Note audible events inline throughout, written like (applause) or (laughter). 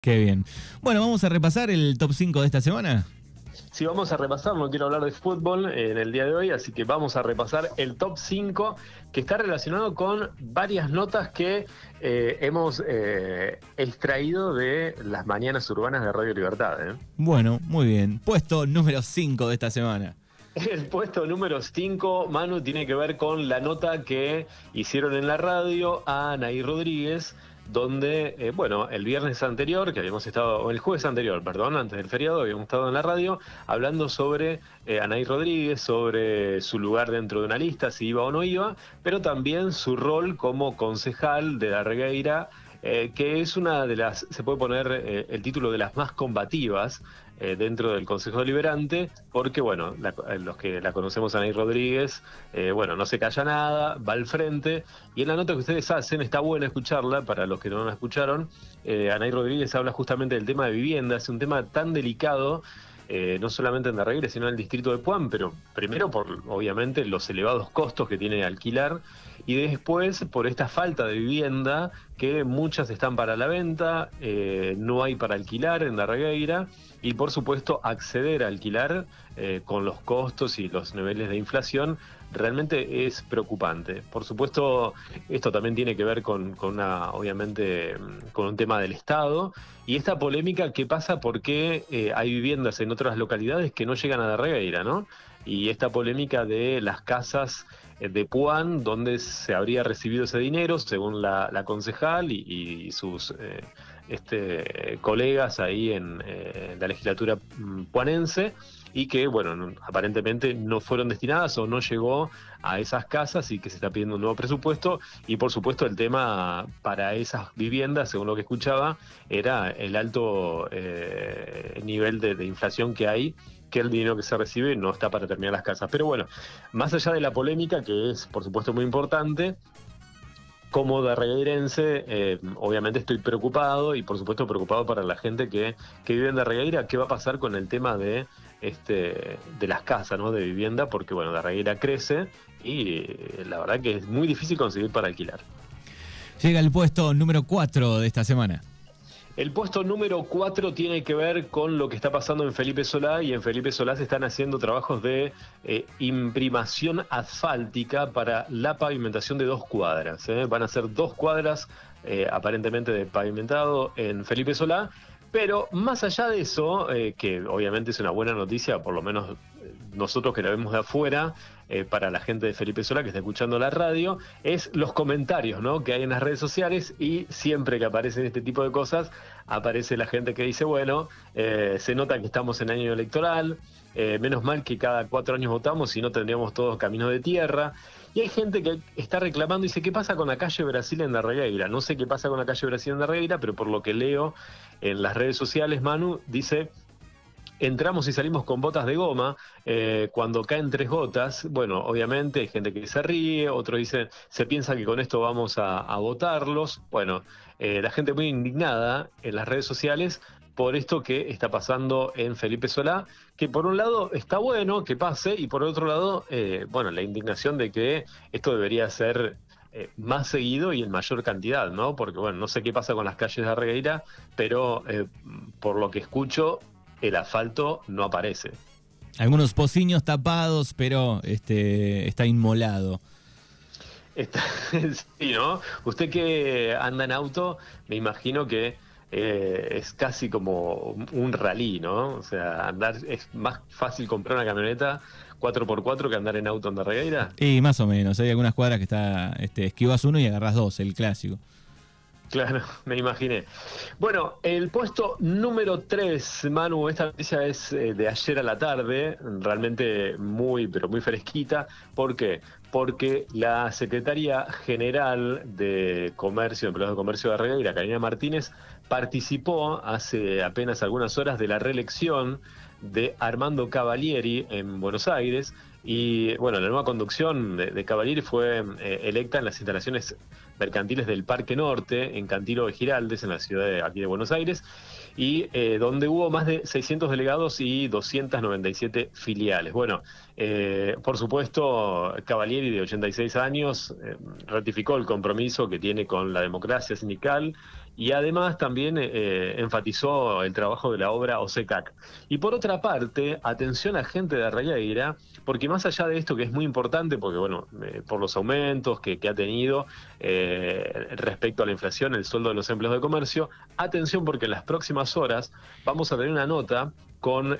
Qué bien. Bueno, vamos a repasar el top 5 de esta semana. Sí, vamos a repasar, no quiero hablar de fútbol en el día de hoy, así que vamos a repasar el top 5 que está relacionado con varias notas que eh, hemos eh, extraído de las mañanas urbanas de Radio Libertad. ¿eh? Bueno, muy bien. Puesto número 5 de esta semana. El puesto número 5, Manu, tiene que ver con la nota que hicieron en la radio a Anaí Rodríguez donde, eh, bueno, el viernes anterior, que habíamos estado, el jueves anterior, perdón, antes del feriado, habíamos estado en la radio hablando sobre eh, Anaí Rodríguez, sobre su lugar dentro de una lista, si iba o no iba, pero también su rol como concejal de la Regueira, eh, que es una de las, se puede poner el título de las más combativas eh, dentro del Consejo Deliberante, porque, bueno, eh, los que la conocemos, Anaí Rodríguez, eh, bueno, no se calla nada, va al frente, y en la nota que ustedes hacen, está buena escucharla, para los que no la escucharon, eh, Anaí Rodríguez habla justamente del tema de vivienda, es un tema tan delicado, no solamente en Darreguera, sino en el distrito de Puan, pero primero por, obviamente, los elevados costos que tiene alquilar, y después por esta falta de vivienda, que muchas están para la venta, no hay para alquilar en Darregueira, y por supuesto acceder a alquilar eh, con los costos y los niveles de inflación realmente es preocupante. Por supuesto, esto también tiene que ver con, una, obviamente, mm, con un tema del Estado y esta polémica que pasa porque eh, hay viviendas en otras localidades que no llegan a la regueira, ¿no? Y esta polémica de las casas eh, de Puan, donde se habría recibido ese dinero, según la, concejal y, sus este, colegas ahí en, eh, la legislatura mm, puanense y que, bueno, aparentemente no fueron destinadas o no llegó a esas casas y que se está pidiendo un nuevo presupuesto. Y por supuesto el tema para esas viviendas, según lo que escuchaba, era el alto eh, nivel de, inflación que hay que el dinero que se recibe no está para terminar las casas. Pero bueno, más allá de la polémica, que es por supuesto muy importante, como darregueirense, eh, obviamente estoy preocupado y por supuesto preocupado para la gente que, vive en Darregueira, qué va a pasar con el tema de este de las casas, ¿no? de vivienda, porque bueno, Darregueira crece y eh, la verdad que es muy difícil conseguir para alquilar. Llega el puesto número 4 de esta semana. El puesto número 4 tiene que ver con lo que está pasando en Felipe Solá y en Felipe Solá se están haciendo trabajos de eh, imprimación asfáltica para la pavimentación de dos cuadras. ¿eh? Van a ser dos cuadras eh, aparentemente de pavimentado en Felipe Solá, pero más allá de eso, que obviamente es una buena noticia, por lo menos nosotros que la vemos de afuera, eh, para la gente de Felipe Sola que está escuchando la radio, es los comentarios ¿no? que hay en las redes sociales y siempre que aparecen este tipo de cosas, aparece la gente que dice, bueno, eh, se nota que estamos en año electoral, eh, menos mal que cada cuatro años votamos y no tendríamos todos caminos de tierra. Y hay gente que está reclamando y dice, ¿qué pasa con la calle Brasil en la Regueira? No sé qué pasa con la calle Brasil en la Regueira, pero por lo que leo en las redes sociales, Manu dice entramos y salimos con botas de goma, eh, cuando caen tres gotas, bueno, obviamente hay gente que se ríe, otros dicen, se piensa que con esto vamos a, votarlos, bueno, eh, la gente muy indignada en las redes sociales por esto que está pasando en Felipe Solá, que por un lado está bueno que pase y por otro lado, eh, bueno, la indignación de que esto debería ser más seguido y en mayor cantidad, ¿no? Porque, bueno, no sé qué pasa con las calles de Regueira, pero por lo que escucho, el asfalto no aparece. Algunos pociños tapados, pero este, está inmolado. (laughs) sí, ¿no? Usted que anda en auto, me imagino que eh, es casi como un rally, ¿no? O sea, andar es más fácil comprar una camioneta 4x4 que andar en auto en Darregueira. Y más o menos, hay algunas cuadras que está, este, esquivas uno y agarras dos, el clásico. Claro, (laughs) me imaginé. Bueno, el puesto número 3, Manu, esta noticia es eh, de ayer a la tarde, realmente muy, pero muy fresquita. ¿Por qué? Porque la secretaria general de Comercio, Empleados de Comercio de Regueira, Karina Martínez, participó hace apenas algunas horas de la reelección de Armando Cavalieri en Buenos Aires. Y bueno, la nueva conducción de, Cavalieri fue eh, electa en las instalaciones mercantiles del Parque Norte, en Cantilo de Giraldes, en la ciudad de, aquí de Buenos Aires, y eh, donde hubo más de 600 delegados y 297 filiales. Bueno, eh, por supuesto, Cavalieri, de 86 años, ratificó el compromiso que tiene con la democracia sindical y además también eh, enfatizó el trabajo de la obra OSECAC. Y por otra parte, atención a gente de Arrayaira, porque más allá de esto que es muy importante, porque bueno, eh, por los aumentos que, ha tenido eh, respecto a la inflación, el sueldo de los empleos de comercio, atención porque en las próximas horas vamos a tener una nota con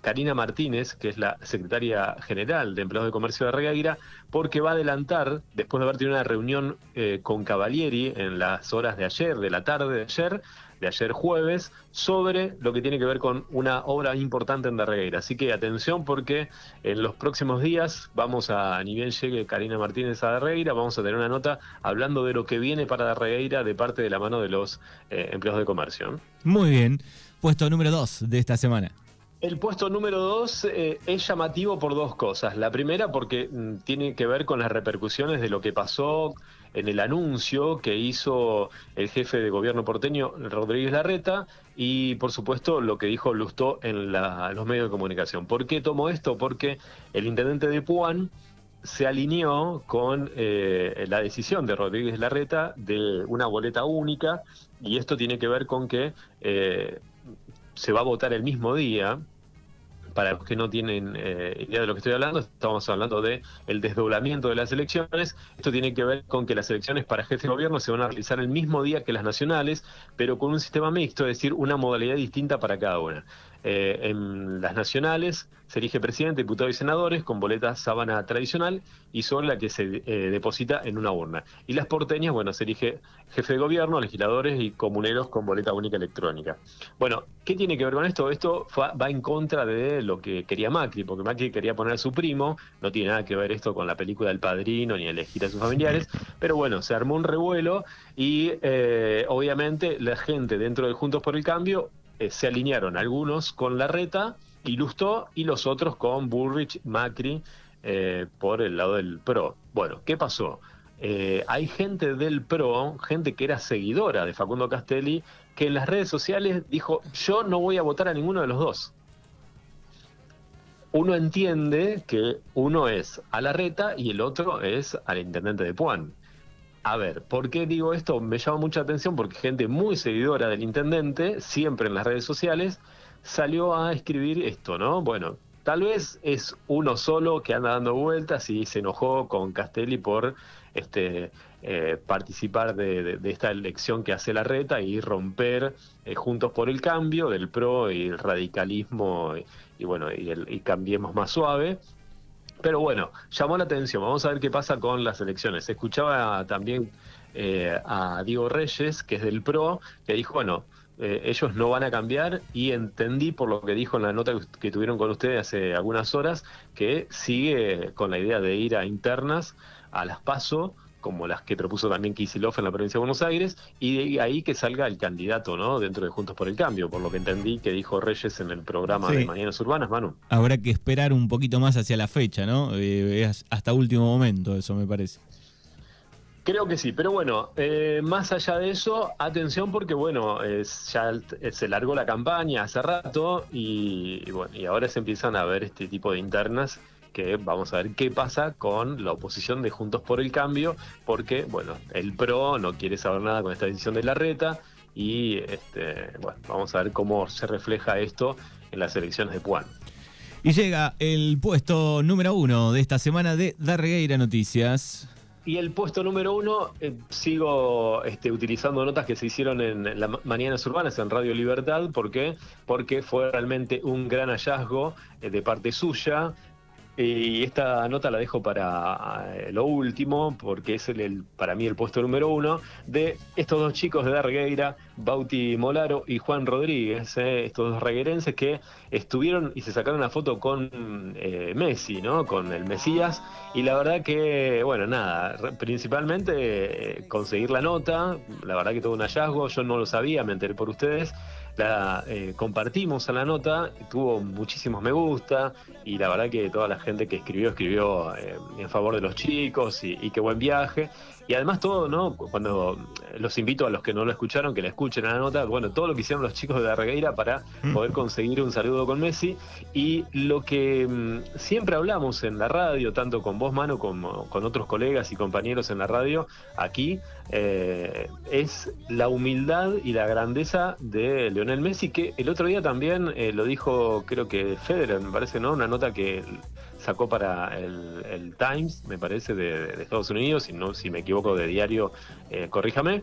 Karina Martínez, que es la secretaria general de Empleados de Comercio de Arrayaira, porque va a adelantar, después de haber tenido una reunión con Cavalieri en las horas de ayer, de la tarde de ayer, de ayer jueves, sobre lo que tiene que ver con una obra importante en Darregueira. Así que atención porque en los próximos días vamos a, ni bien llegue Karina Martínez a Darregueira, vamos a tener una nota hablando de lo que viene para Darregueira de parte de la mano de los eh, empleados de comercio. Muy bien, puesto número dos de esta semana. El puesto número dos eh, es llamativo por dos cosas. La primera porque mm, tiene que ver con las repercusiones de lo que pasó en el anuncio que hizo el jefe de gobierno porteño, Rodríguez Larreta, y por supuesto lo que dijo Lustó en, los medios de comunicación. ¿Por qué tomo esto? Porque el intendente de Puan se alineó con eh, la decisión de Rodríguez Larreta de una boleta única, y esto tiene que ver con que eh, se va a votar el mismo día. Para los que no tienen eh, idea de lo que estoy hablando, estamos hablando de el desdoblamiento de las elecciones. Esto tiene que ver con que las elecciones para jefe de gobierno se van a realizar el mismo día que las nacionales, pero con un sistema mixto, es decir, una modalidad distinta para cada una. Eh, en las nacionales se elige presidente, diputado y senadores con boleta sábana tradicional y sobre la que se eh, deposita en una urna. Y las porteñas, bueno, se elige jefe de gobierno, legisladores y comuneros con boleta única electrónica. Bueno, ¿qué tiene que ver con esto? Esto va en contra de lo que quería Macri, porque Macri quería poner a su primo, no tiene nada que ver esto con la película del padrino ni elegir a sus familiares, pero bueno, se armó un revuelo y eh, obviamente la gente dentro de Juntos por el Cambio eh, se alinearon algunos con la reta y Lustó y los otros con Bullrich, Macri, eh, por el lado del PRO. Bueno, ¿qué pasó? Eh, hay gente del PRO, gente que era seguidora de Facundo Castelli, que en las redes sociales dijo, yo no voy a votar a ninguno de los dos. Uno entiende que uno es a la reta y el otro es al intendente de Puan. A ver, ¿por qué digo esto? Me llama mucha atención porque gente muy seguidora del intendente, siempre en las redes sociales, salió a escribir esto, ¿no? Bueno, tal vez es uno solo que anda dando vueltas y se enojó con Castelli por este eh, participar de, esta elección que hace la reta y romper eh, Juntos por el Cambio del PRO y el radicalismo y, bueno, y, el, y Cambiemos Más Suave. Pero bueno, llamó la atención. Vamos a ver qué pasa con las elecciones. Escuchaba también eh, a Diego Reyes, que es del PRO, que dijo, bueno, eh, ellos no van a cambiar y entendí por lo que dijo en la nota que tuvieron con ustedes hace algunas horas, que sigue con la idea de ir a internas, a las PASO, como las que propuso también Kisilov en la provincia de Buenos Aires, y de ahí que salga el candidato, ¿no? Dentro de Juntos por el Cambio, por lo que entendí que dijo Reyes en el programa de Mañanas Urbanas, Manu. Habrá que esperar un poquito más hacia la fecha, ¿no? Eh, es hasta último momento, eso me parece. Creo que sí, pero bueno, eh, más allá de eso, atención porque bueno, es, ya se largó la campaña hace rato y, y, bueno, y ahora se empiezan a ver este tipo de internas que vamos a ver qué pasa con la oposición de Juntos por el Cambio, porque, bueno, el PRO no quiere saber nada con esta decisión de la reta y, este, bueno, vamos a ver cómo se refleja esto en las elecciones de Puan. Y llega el puesto número uno de esta semana de Darregueira Noticias. Y el puesto número uno, eh, sigo este, utilizando notas que se hicieron en las Mañanas Urbanas, en Radio Libertad. ¿Por qué? Porque fue realmente un gran hallazgo eh, de parte suya. Y esta nota la dejo para eh, lo último, porque es el, para mí el puesto número uno, de estos dos chicos de Dargueira, Bauti Molaro y Juan Rodríguez, eh, estos dos reguerenses que estuvieron y se sacaron una foto con eh, Messi, ¿no? Con el Mesías. Y la verdad que, bueno, nada, principalmente conseguir la nota, la verdad que todo un hallazgo, yo no lo sabía, me enteré por ustedes la eh, compartimos a la nota, tuvo muchísimos me gusta y la verdad que toda la gente que escribió escribió eh, en favor de los chicos y, y, qué buen viaje. Y además todo, ¿no? Cuando los invito a los que no lo escucharon, que la escuchen a la nota, bueno, todo lo que hicieron los chicos de la Regueira para mm. poder conseguir un saludo con Messi. Y lo que mm, siempre hablamos en la radio, tanto con vos, Mano, como con otros colegas y compañeros en la radio, aquí, eh, es la humildad y la grandeza de Leonel Messi, que el otro día también eh, lo dijo, creo que Federer, me parece, ¿no? Una nota que sacó para el, Times, me parece, de, Estados Unidos, si, no, si me equivoco de diario, eh, corríjame,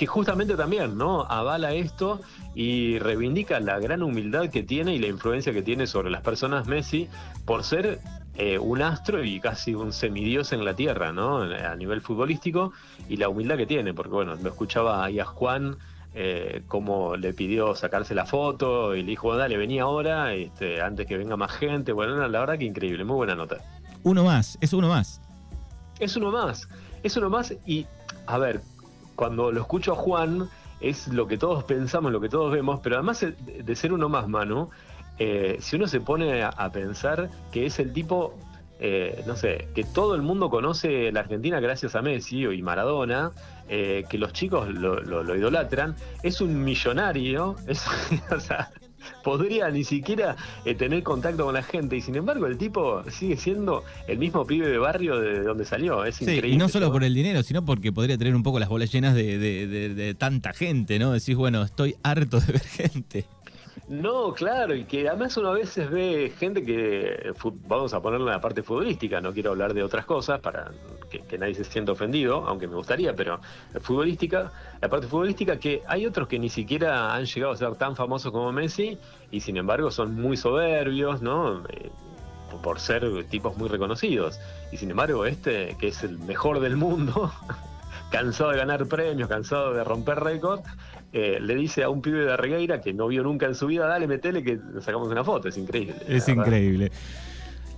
que justamente también, ¿no? Avala esto y reivindica la gran humildad que tiene y la influencia que tiene sobre las personas Messi por ser eh, un astro y casi un semidios en la tierra, ¿no? A nivel futbolístico y la humildad que tiene, porque bueno, lo escuchaba ahí a Juan. Eh, cómo le pidió sacarse la foto y le dijo, dale, vení ahora, este, antes que venga más gente. Bueno, la verdad que increíble, muy buena nota. Uno más, es uno más. Es uno más, es uno más y, a ver, cuando lo escucho a Juan, es lo que todos pensamos, lo que todos vemos, pero además de ser uno más, Manu, eh, si uno se pone a, pensar que es el tipo, eh, no sé, que todo el mundo conoce la Argentina gracias a Messi y Maradona, eh, que los chicos lo, idolatran, es un millonario, (laughs) o sea, podría ni siquiera tener contacto con la gente y sin embargo el tipo sigue siendo el mismo pibe de barrio de donde salió. Es sí, Y no solo por el dinero, sino porque podría tener un poco las bolas llenas de, de tanta gente, ¿no? Decís, bueno, estoy harto de ver gente. No, claro, y que además uno a veces ve gente que, vamos a ponerle la parte futbolística, no quiero hablar de otras cosas para que, nadie se sienta ofendido, aunque me gustaría, pero futbolística, la parte futbolística que hay otros que ni siquiera han llegado a ser tan famosos como Messi y sin embargo son muy soberbios, ¿no? Eh, por ser tipos muy reconocidos. Y sin embargo este, que es el mejor del mundo, (laughs) cansado de ganar premios, cansado de romper récords, eh, le dice a un pibe de Regueira que no vio nunca en su vida, dale, metele que sacamos una foto, es increíble. Es increíble.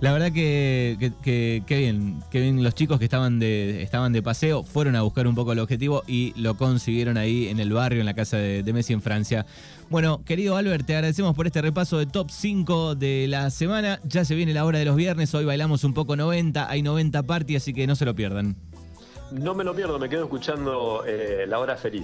La verdad que, que, bien, que bien los chicos que estaban de, estaban de paseo fueron a buscar un poco el objetivo y lo consiguieron ahí en el barrio, en la casa de, Messi en Francia. Bueno, querido Albert, te agradecemos por este repaso de top 5 de la semana. Ya se viene la hora de los viernes, hoy bailamos un poco 90, hay 90 party, así que no se lo pierdan. No me lo pierdo, me quedo escuchando eh, La Hora Feliz.